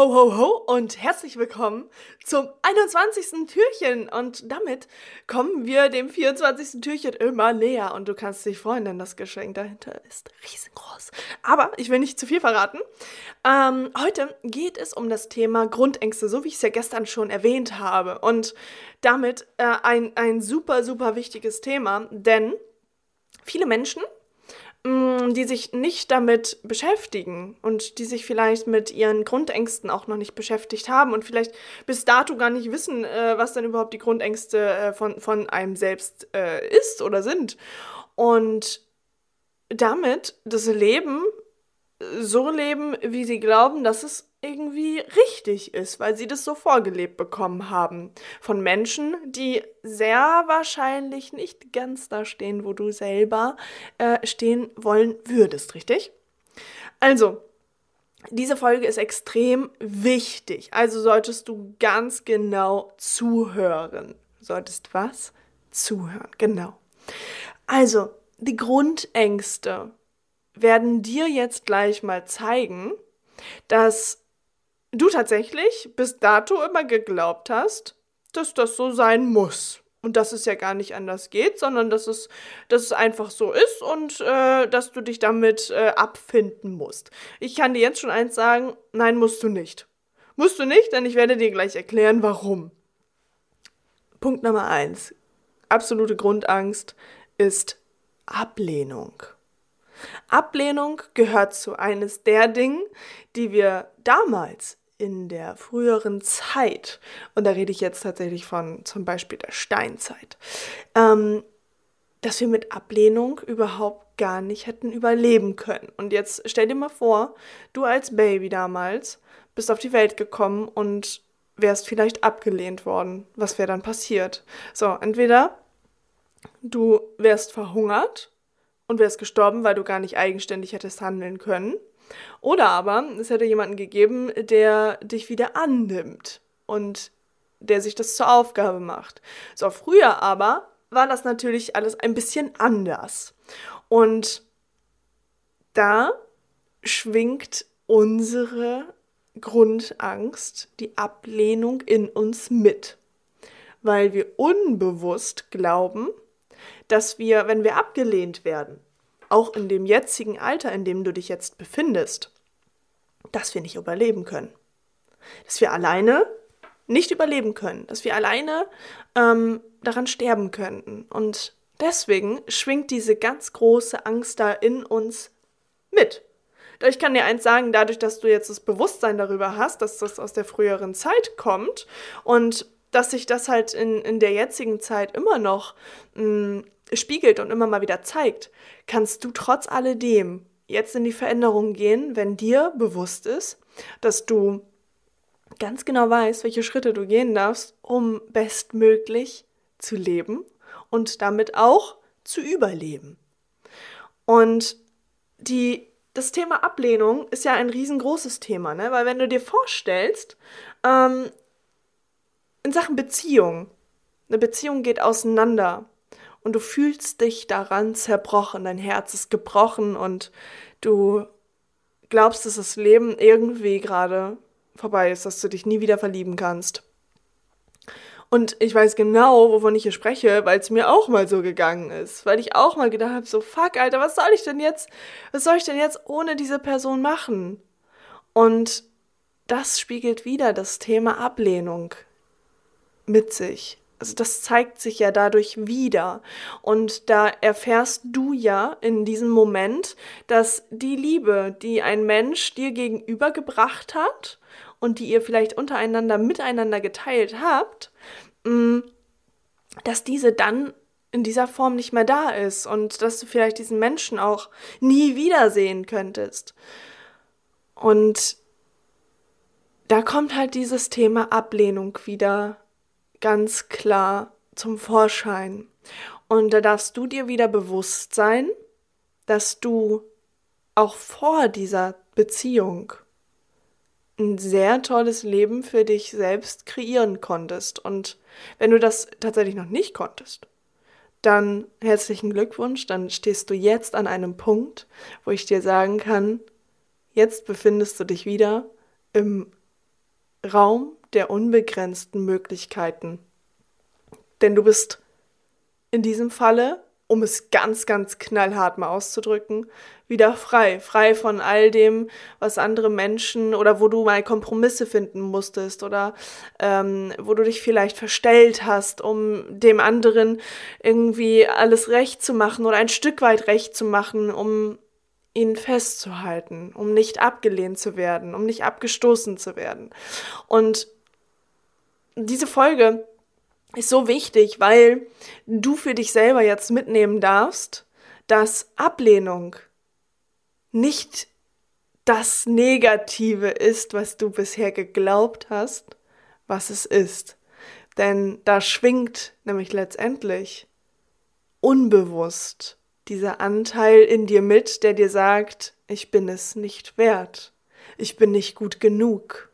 Ho, ho, ho und herzlich willkommen zum 21. Türchen. Und damit kommen wir dem 24. Türchen immer näher. Und du kannst dich freuen, denn das Geschenk dahinter ist riesengroß. Aber ich will nicht zu viel verraten. Ähm, heute geht es um das Thema Grundängste, so wie ich es ja gestern schon erwähnt habe. Und damit äh, ein, ein super, super wichtiges Thema, denn viele Menschen die sich nicht damit beschäftigen und die sich vielleicht mit ihren Grundängsten auch noch nicht beschäftigt haben und vielleicht bis dato gar nicht wissen, äh, was dann überhaupt die Grundängste äh, von, von einem selbst äh, ist oder sind. Und damit das Leben so leben, wie sie glauben, dass es irgendwie richtig ist, weil sie das so vorgelebt bekommen haben. Von Menschen, die sehr wahrscheinlich nicht ganz da stehen, wo du selber äh, stehen wollen würdest, richtig? Also, diese Folge ist extrem wichtig. Also solltest du ganz genau zuhören. Solltest was? Zuhören, genau. Also, die Grundängste werden dir jetzt gleich mal zeigen, dass du tatsächlich bis dato immer geglaubt hast, dass das so sein muss. Und dass es ja gar nicht anders geht, sondern dass es, dass es einfach so ist und äh, dass du dich damit äh, abfinden musst. Ich kann dir jetzt schon eins sagen, nein, musst du nicht. Musst du nicht, denn ich werde dir gleich erklären, warum. Punkt Nummer eins. Absolute Grundangst ist Ablehnung. Ablehnung gehört zu eines der Dinge, die wir damals in der früheren Zeit, und da rede ich jetzt tatsächlich von zum Beispiel der Steinzeit, ähm, dass wir mit Ablehnung überhaupt gar nicht hätten überleben können. Und jetzt stell dir mal vor, du als Baby damals bist auf die Welt gekommen und wärst vielleicht abgelehnt worden. Was wäre dann passiert? So, entweder du wärst verhungert und wärst gestorben, weil du gar nicht eigenständig hättest handeln können. Oder aber es hätte jemanden gegeben, der dich wieder annimmt und der sich das zur Aufgabe macht. So, früher aber war das natürlich alles ein bisschen anders. Und da schwingt unsere Grundangst, die Ablehnung in uns mit, weil wir unbewusst glauben, dass wir, wenn wir abgelehnt werden, auch in dem jetzigen Alter, in dem du dich jetzt befindest, dass wir nicht überleben können. Dass wir alleine nicht überleben können, dass wir alleine ähm, daran sterben könnten. Und deswegen schwingt diese ganz große Angst da in uns mit. Ich kann dir eins sagen, dadurch, dass du jetzt das Bewusstsein darüber hast, dass das aus der früheren Zeit kommt und dass sich das halt in, in der jetzigen Zeit immer noch mh, mm, spiegelt und immer mal wieder zeigt, kannst du trotz alledem jetzt in die Veränderung gehen, wenn dir bewusst ist, dass du ganz genau weißt, welche Schritte du gehen darfst, um bestmöglich zu leben und damit auch zu überleben. Und die, das Thema Ablehnung ist ja ein riesengroßes Thema, ne? weil wenn du dir vorstellst, ähm, in Sachen Beziehung, eine Beziehung geht auseinander und du fühlst dich daran zerbrochen, dein Herz ist gebrochen und du glaubst, dass das Leben irgendwie gerade vorbei ist, dass du dich nie wieder verlieben kannst. Und ich weiß genau, wovon ich hier spreche, weil es mir auch mal so gegangen ist. Weil ich auch mal gedacht habe, so, fuck, Alter, was soll ich denn jetzt, was soll ich denn jetzt ohne diese Person machen? Und das spiegelt wieder das Thema Ablehnung mit sich also das zeigt sich ja dadurch wieder. Und da erfährst du ja in diesem Moment, dass die Liebe, die ein Mensch dir gegenübergebracht hat und die ihr vielleicht untereinander miteinander geteilt habt, mm, dass diese dann in dieser Form nicht mehr da ist und dass du vielleicht diesen Menschen auch nie wiedersehen könntest. Und da kommt halt dieses Thema Ablehnung wieder ganz klar zum Vorschein. Und da darfst du dir wieder bewusst sein, dass du auch vor dieser Beziehung ein sehr tolles Leben für dich selbst kreieren konntest. Und wenn du das tatsächlich noch nicht konntest, dann herzlichen Glückwunsch, dann stehst du jetzt an einem Punkt, wo ich dir sagen kann, jetzt befindest du dich wieder im Raum der unbegrenzten Möglichkeiten. Denn du bist in diesem Falle um es ganz, ganz knallhart mal auszudrücken, wieder frei. Frei von all dem, was andere Menschen oder wo du mal Kompromisse finden musstest oder ähm, wo du dich vielleicht verstellt hast, um dem anderen irgendwie alles recht zu machen oder ein Stück weit recht zu machen, um ihn festzuhalten, um nicht abgelehnt zu werden, um nicht abgestoßen zu werden. Und diese Folge ist so wichtig, weil du für dich selber jetzt mitnehmen darfst, dass Ablehnung nicht das Negative ist, was du bisher geglaubt hast, was es ist. Denn da schwingt nämlich letztendlich unbewusst dieser Anteil in dir mit, der dir sagt, ich bin es nicht wert, ich bin nicht gut genug,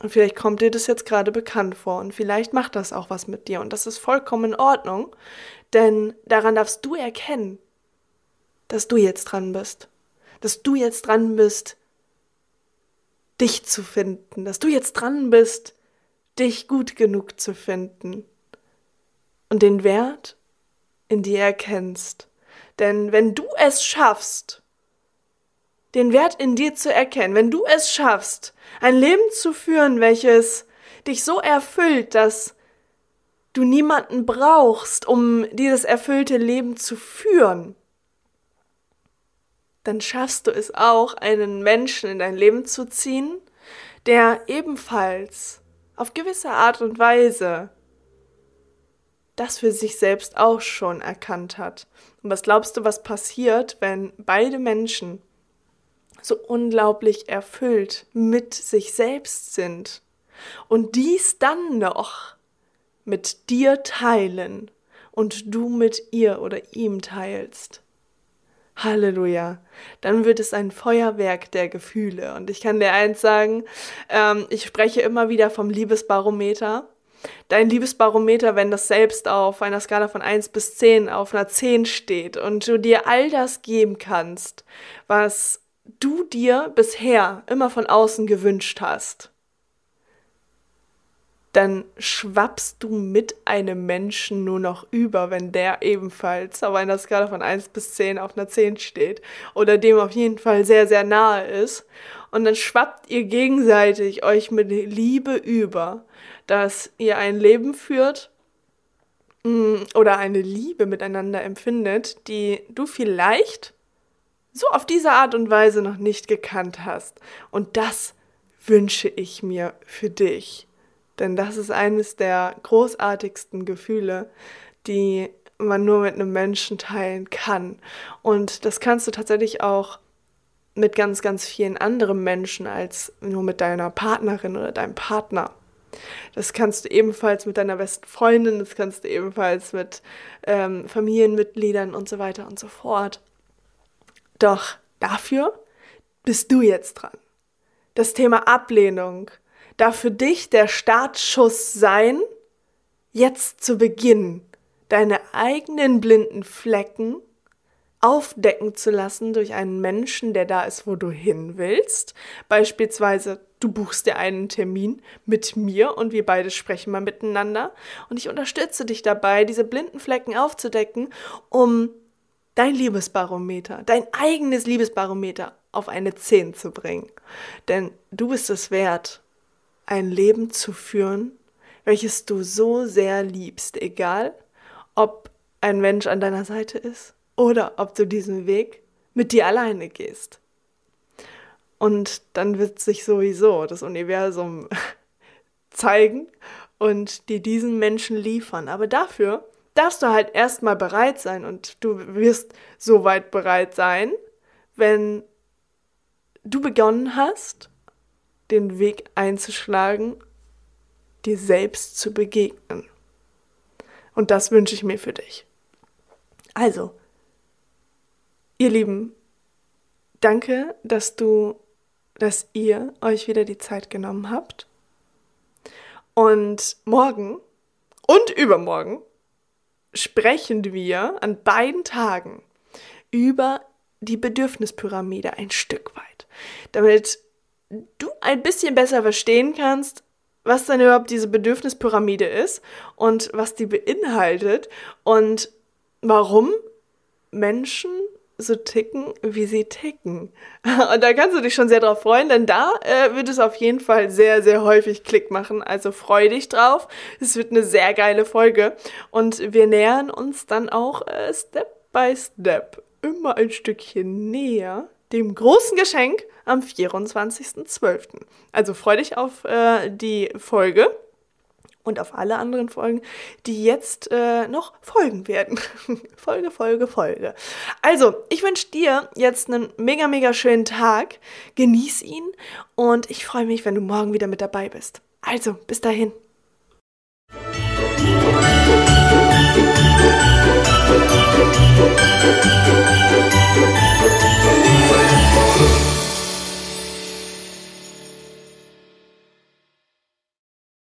und vielleicht kommt dir das jetzt gerade bekannt vor und vielleicht macht das auch was mit dir und das ist vollkommen in Ordnung, denn daran darfst du erkennen, dass du jetzt dran bist, dass du jetzt dran bist, dich zu finden, dass du jetzt dran bist, dich gut genug zu finden und den Wert in dir erkennst. Denn wenn du es schaffst, den Wert in dir zu erkennen, wenn du es schaffst, ein Leben zu führen, welches dich so erfüllt, dass du niemanden brauchst, um dieses erfüllte Leben zu führen, dann schaffst du es auch, einen Menschen in dein Leben zu ziehen, der ebenfalls auf gewisse Art und Weise das für sich selbst auch schon erkannt hat. Und was glaubst du, was passiert, wenn beide Menschen so unglaublich erfüllt mit sich selbst sind und dies dann noch mit dir teilen und du mit ihr oder ihm teilst. Halleluja. Dann wird es ein Feuerwerk der Gefühle. Und ich kann dir eins sagen, ähm, ich spreche immer wieder vom Liebesbarometer. Dein Liebesbarometer, wenn das selbst auf einer Skala von 1 bis 10 auf einer 10 steht und du dir all das geben kannst, was du dir bisher immer von außen gewünscht hast, dann schwappst du mit einem Menschen nur noch über, wenn der ebenfalls auf einer Skala von 1 bis 10 auf einer 10 steht oder dem auf jeden Fall sehr, sehr nahe ist. Und dann schwappt ihr gegenseitig euch mit Liebe über, dass ihr ein Leben führt mm, oder eine Liebe miteinander empfindet, die du vielleicht so auf diese Art und Weise noch nicht gekannt hast. Und das wünsche ich mir für dich. Denn das ist eines der großartigsten Gefühle, die man nur mit einem Menschen teilen kann. Und das kannst du tatsächlich auch mit ganz, ganz vielen anderen Menschen als nur mit deiner Partnerin oder deinem Partner. Das kannst du ebenfalls mit deiner besten Freundin, das kannst du ebenfalls mit ähm, Familienmitgliedern und so weiter und so fort. Doch dafür bist du jetzt dran. Das Thema Ablehnung darf für dich der Startschuss sein, jetzt zu beginnen, deine eigenen blinden Flecken aufdecken zu lassen durch einen Menschen, der da ist, wo du hin willst. Beispielsweise, du buchst dir einen Termin mit mir und wir beide sprechen mal miteinander. Und ich unterstütze dich dabei, diese blinden Flecken aufzudecken, um dein Liebesbarometer, dein eigenes Liebesbarometer auf eine 10 zu bringen. Denn du bist es wert, ein Leben zu führen, welches du so sehr liebst, egal ob ein Mensch an deiner Seite ist oder ob du diesen Weg mit dir alleine gehst. Und dann wird sich sowieso das Universum zeigen und dir diesen Menschen liefern. Aber dafür darfst du halt erstmal bereit sein und du wirst so weit bereit sein, wenn du begonnen hast, den Weg einzuschlagen, dir selbst zu begegnen. Und das wünsche ich mir für dich. Also, Ihr Lieben, danke, dass du, dass ihr euch wieder die Zeit genommen habt. Und morgen und übermorgen sprechen wir an beiden Tagen über die Bedürfnispyramide ein Stück weit, damit du ein bisschen besser verstehen kannst, was denn überhaupt diese Bedürfnispyramide ist und was die beinhaltet und warum Menschen so ticken, wie sie ticken. Und da kannst du dich schon sehr drauf freuen, denn da äh, wird es auf jeden Fall sehr, sehr häufig Klick machen. Also freu dich drauf. Es wird eine sehr geile Folge. Und wir nähern uns dann auch äh, Step by Step immer ein Stückchen näher dem großen Geschenk am 24.12. Also freu dich auf äh, die Folge und auf alle anderen Folgen, die jetzt äh, noch folgen werden. Folge, Folge, Folge. Also, ich wünsche dir jetzt einen mega, mega schönen Tag. Genieß ihn und ich freue mich, wenn du morgen wieder mit dabei bist. Also, bis dahin. Musik